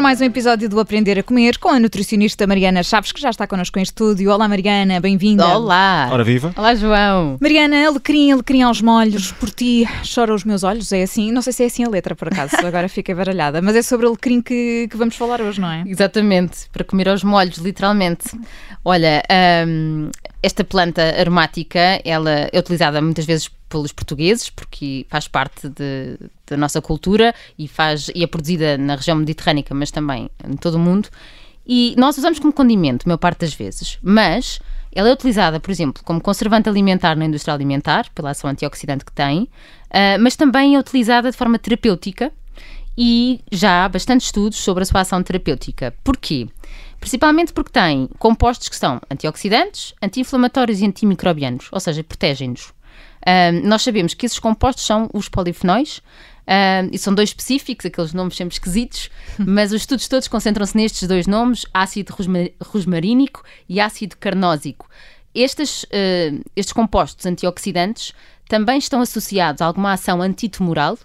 para mais um episódio do Aprender a Comer com a nutricionista Mariana Chaves, que já está connosco em estúdio. Olá, Mariana, bem-vinda. Olá. Ora viva. Olá, João. Mariana, alecrim, alecrim aos molhos, por ti choram os meus olhos, é assim? Não sei se é assim a letra, por acaso, agora fiquei baralhada, mas é sobre alecrim que, que vamos falar hoje, não é? Exatamente, para comer aos molhos, literalmente. Olha, hum, esta planta aromática, ela é utilizada muitas vezes pelos portugueses, porque faz parte de, da nossa cultura e, faz, e é produzida na região mediterrânica, mas também em todo o mundo. E nós usamos como condimento, a maior parte das vezes, mas ela é utilizada, por exemplo, como conservante alimentar na indústria alimentar, pela ação antioxidante que tem, uh, mas também é utilizada de forma terapêutica e já há bastante estudos sobre a sua ação terapêutica. Porquê? Principalmente porque tem compostos que são antioxidantes, anti-inflamatórios e antimicrobianos, ou seja, protegem-nos. Um, nós sabemos que esses compostos são os polifenóis, um, e são dois específicos, aqueles nomes sempre esquisitos, mas os estudos todos concentram-se nestes dois nomes, ácido rosmarínico e ácido carnósico. Estes, uh, estes compostos antioxidantes também estão associados a alguma ação antitumoral,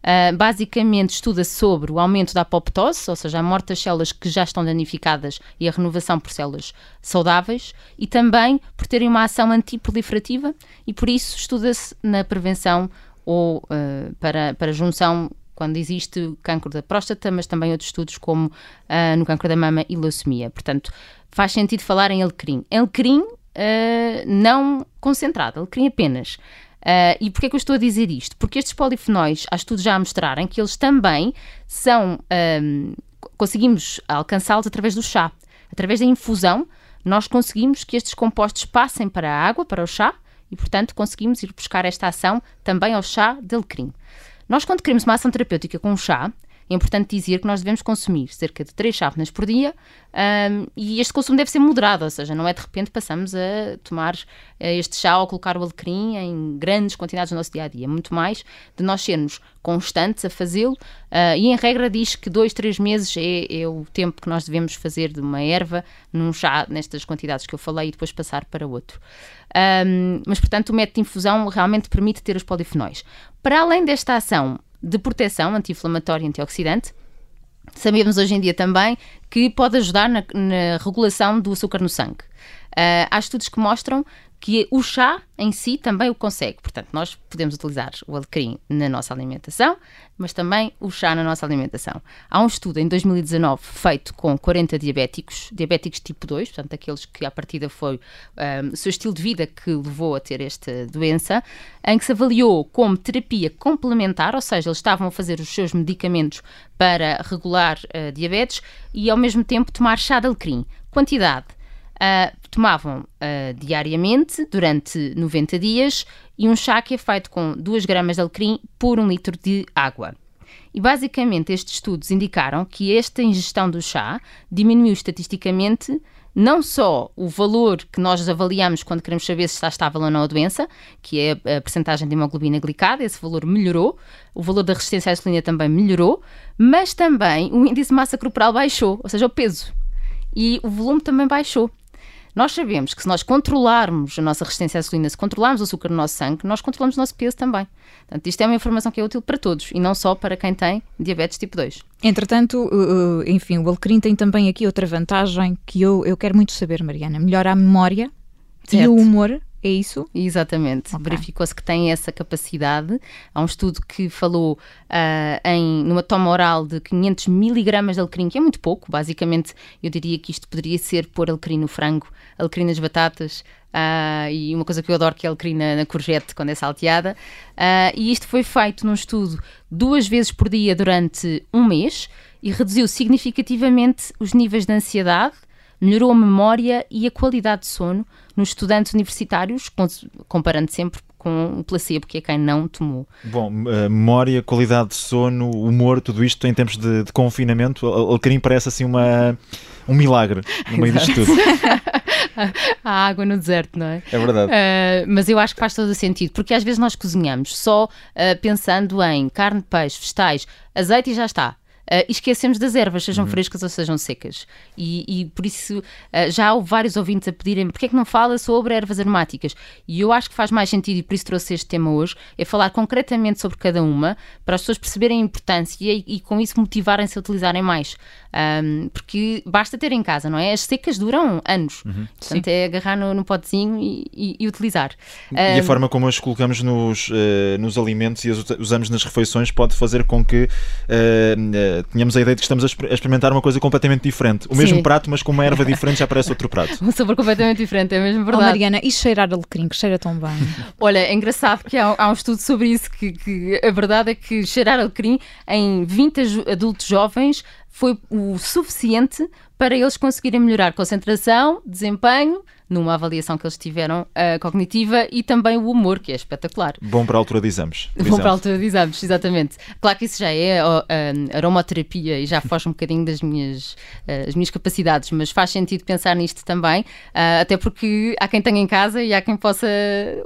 Uh, basicamente estuda sobre o aumento da apoptose, ou seja, a morte das células que já estão danificadas e a renovação por células saudáveis, e também por terem uma ação antiproliferativa, e por isso estuda-se na prevenção ou uh, para, para junção quando existe cancro da próstata, mas também outros estudos como uh, no cancro da mama e leucemia. Portanto, faz sentido falar em alecrim. Alecrim não concentrado, alecrim apenas. Uh, e porquê é que eu estou a dizer isto? Porque estes polifenóis, há estudos já a mostrarem que eles também são. Um, conseguimos alcançá-los através do chá. Através da infusão, nós conseguimos que estes compostos passem para a água, para o chá, e portanto conseguimos ir buscar esta ação também ao chá de alecrim. Nós, quando queremos uma ação terapêutica com o chá, é importante dizer que nós devemos consumir cerca de 3 chávenas por dia um, e este consumo deve ser moderado, ou seja, não é de repente passamos a tomar uh, este chá ou colocar o alecrim em grandes quantidades no nosso dia a dia. Muito mais de nós sermos constantes a fazê-lo uh, e, em regra, diz que 2, 3 meses é, é, o tempo que nós devemos fazer de uma erva num chá nestas quantidades que eu falei e depois passar para outro. Um, mas, portanto, o método de infusão realmente permite ter os polifenóis. Para além desta ação de proteção anti-inflamatória e antioxidante. Sabemos hoje em dia também que pode ajudar na, na regulação do açúcar no sangue. Uh, há estudos que mostram que o chá em si também o consegue. Portanto, nós podemos utilizar o alecrim na nossa alimentação, mas também o chá na nossa alimentação. Há um estudo em 2019 feito com 40 diabéticos, diabéticos tipo 2, portanto, aqueles que à partida foi um, o seu estilo de vida que levou a ter esta doença, em que se avaliou como terapia complementar, ou seja, eles estavam a fazer os seus medicamentos para regular uh, diabetes e ao mesmo tempo tomar chá de alecrim. Quantidade Uh, tomavam uh, diariamente durante 90 dias e um chá que é feito com 2 gramas de alecrim por 1 litro de água. E basicamente estes estudos indicaram que esta ingestão do chá diminuiu estatisticamente não só o valor que nós avaliamos quando queremos saber se está estável ou não a doença, que é a percentagem de hemoglobina glicada, esse valor melhorou, o valor da resistência à insulina também melhorou, mas também o índice de massa corporal baixou, ou seja, o peso. E o volume também baixou. Nós sabemos que se nós controlarmos a nossa resistência à insulina, se controlarmos o açúcar no nosso sangue, nós controlamos o nosso peso também. Portanto, isto é uma informação que é útil para todos e não só para quem tem diabetes tipo 2. Entretanto, uh, uh, enfim, o alecrim tem também aqui outra vantagem que eu, eu quero muito saber, Mariana. Melhora a memória certo. e o humor é isso? Exatamente. Okay. Verificou-se que tem essa capacidade. Há um estudo que falou uh, em numa toma oral de 500 miligramas de alecrim, que é muito pouco. Basicamente, eu diria que isto poderia ser pôr alecrim no frango, alecrim nas batatas, Uh, e uma coisa que eu adoro que é a alecrim na, na courgette quando é salteada. Uh, e isto foi feito num estudo duas vezes por dia durante um mês e reduziu significativamente os níveis de ansiedade, melhorou a memória e a qualidade de sono nos estudantes universitários, comparando sempre com o placebo, que é quem não tomou. Bom, memória, qualidade de sono, humor, tudo isto em tempos de, de confinamento, Alecrim parece assim uma, um milagre no meio disto tudo. a água no deserto, não é? É verdade. Uh, mas eu acho que faz todo o sentido, porque às vezes nós cozinhamos só uh, pensando em carne, peixe, vegetais, azeite e já está. E esquecemos das ervas, sejam uhum. frescas ou sejam secas. E, e por isso uh, já há vários ouvintes a pedirem porque é que não fala sobre ervas aromáticas. E eu acho que faz mais sentido, e por isso trouxe este tema hoje, é falar concretamente sobre cada uma, para as pessoas perceberem a importância e, e com isso motivarem-se a utilizarem mais. Um, porque basta ter em casa, não é? As secas duram anos. Uhum. Portanto, Sim. é agarrar no, no potezinho e, e, e utilizar. E um, a forma como as colocamos nos, uh, nos alimentos e as usamos nas refeições pode fazer com que uh, tenhamos a ideia de que estamos a experimentar uma coisa completamente diferente. O mesmo Sim. prato, mas com uma erva diferente já parece outro prato. Um sabor completamente diferente, é mesmo verdade. Oh, Mariana, e cheirar alecrim, que cheira tão bem? Olha, é engraçado que há, há um estudo sobre isso, que, que a verdade é que cheirar alecrim em 20 adultos jovens foi o suficiente para eles conseguirem melhorar concentração, desempenho, numa avaliação que eles tiveram uh, cognitiva e também o humor, que é espetacular. Bom para a altura de exames. Bom para a altura de exames, exatamente. Claro que isso já é uh, aromaterapia e já foge um bocadinho das minhas, uh, as minhas capacidades, mas faz sentido pensar nisto também, até porque há quem tenha em casa e há quem possa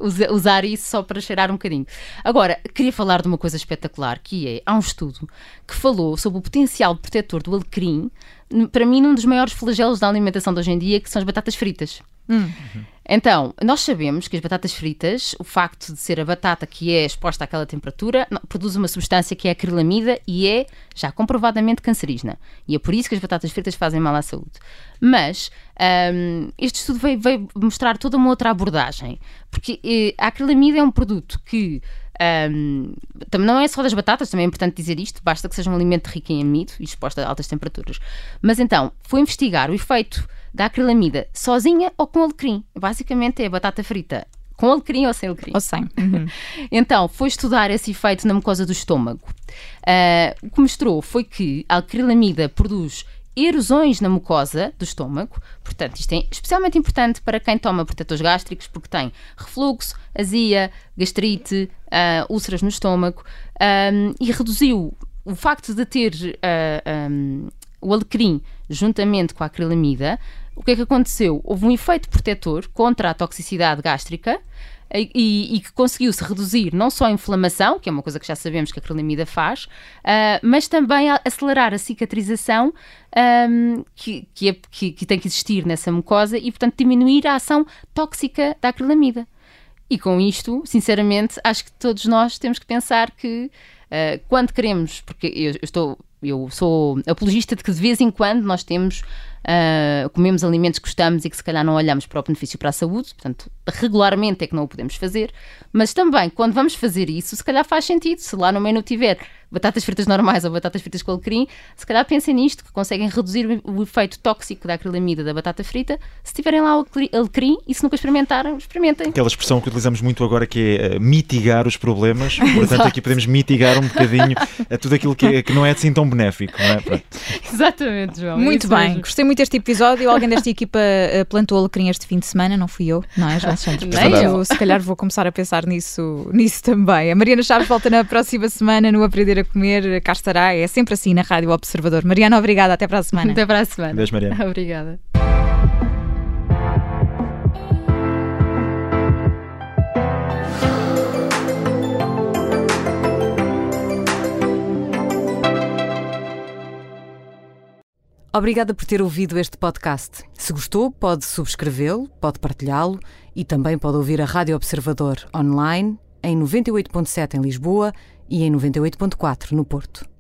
usa, usar isso só para cheirar um bocadinho. Agora, queria falar de uma coisa espetacular, que é, há um estudo que falou sobre o potencial protetor do alecrim para mim, um dos maiores flagelos da alimentação de hoje em dia, que são as batatas fritas. Hum. Então, nós sabemos que as batatas fritas, o facto de ser a batata que é exposta àquela temperatura, produz uma substância que é acrilamida e é já comprovadamente cancerígena. E é por isso que as batatas fritas fazem mal à saúde. Mas um, este estudo veio, veio, mostrar toda uma outra abordagem, porque eh, a acrilamida é um produto que um, também não é só das batatas, também é importante dizer isto, basta que seja um alimento rico em amido e exposto a altas temperaturas. Mas então, foi investigar o efeito da acrilamida sozinha ou com alecrim. Basicamente é a batata frita com alecrim ou sem alecrim? Ou sem. Uhum. então, foi estudar esse efeito na mucosa do estômago. Uh, o que mostrou foi que a acrilamida produz erosões na mucosa do estômago. Portanto, isto é especialmente importante para quem toma protetores gástricos, porque tem refluxo, azia, gastrite, uh, úlceras no estômago um, e reduziu o facto de ter uh, ah, um, o alecrim juntamente com a acrilamida. O que é que aconteceu? Houve um efeito protetor contra a toxicidade gástrica e, e, que conseguiu-se reduzir não só a inflamação, que é uma coisa que já sabemos que a acrilamida faz, uh, mas também acelerar a cicatrização um, que, que, é, que, que, tem que existir nessa mucosa e, portanto, diminuir a ação tóxica da acrilamida. E com isto, sinceramente, acho que todos nós temos que pensar que uh, quando queremos, porque eu estou eu sou apologista de que de vez em quando nós temos uh, comemos alimentos que gostamos e que se calhar não olhamos para o benefício para a saúde, portanto, regularmente é que não o podemos fazer, mas também quando vamos fazer isso, se calhar faz sentido, se lá no menu tiver batatas fritas normais ou batatas fritas com alecrim, se calhar pensem nisto, que conseguem reduzir o efeito tóxico da acrilamida da batata frita, se tiverem lá o alecrim e se nunca experimentaram, experimentem. Aquela expressão que utilizamos muito agora que é uh, mitigar os problemas, portanto aqui podemos mitigar um bocadinho uh, tudo aquilo que, é, que, não é assim tão benéfico, não é? Exatamente, João. Muito bem, mesmo. gostei muito deste episódio, alguém desta equipa uh, plantou alecrim este fim de semana, não fui eu, não é, João Santos? eu, se calhar vou começar a pensar nisso, nisso também. A Mariana Chaves volta na próxima semana no Aprender a Comer, cá estará, é sempre assim na Rádio Observador. Mariana, obrigada, até para a semana. Até para a semana. Beijo, Mariana. obrigada. Obrigada por ter ouvido este podcast. Se gostou, pode subscrevê-lo, pode partilhá-lo e também pode ouvir a Rádio Observador online em 98.7 em Lisboa e em 98.4 no Porto.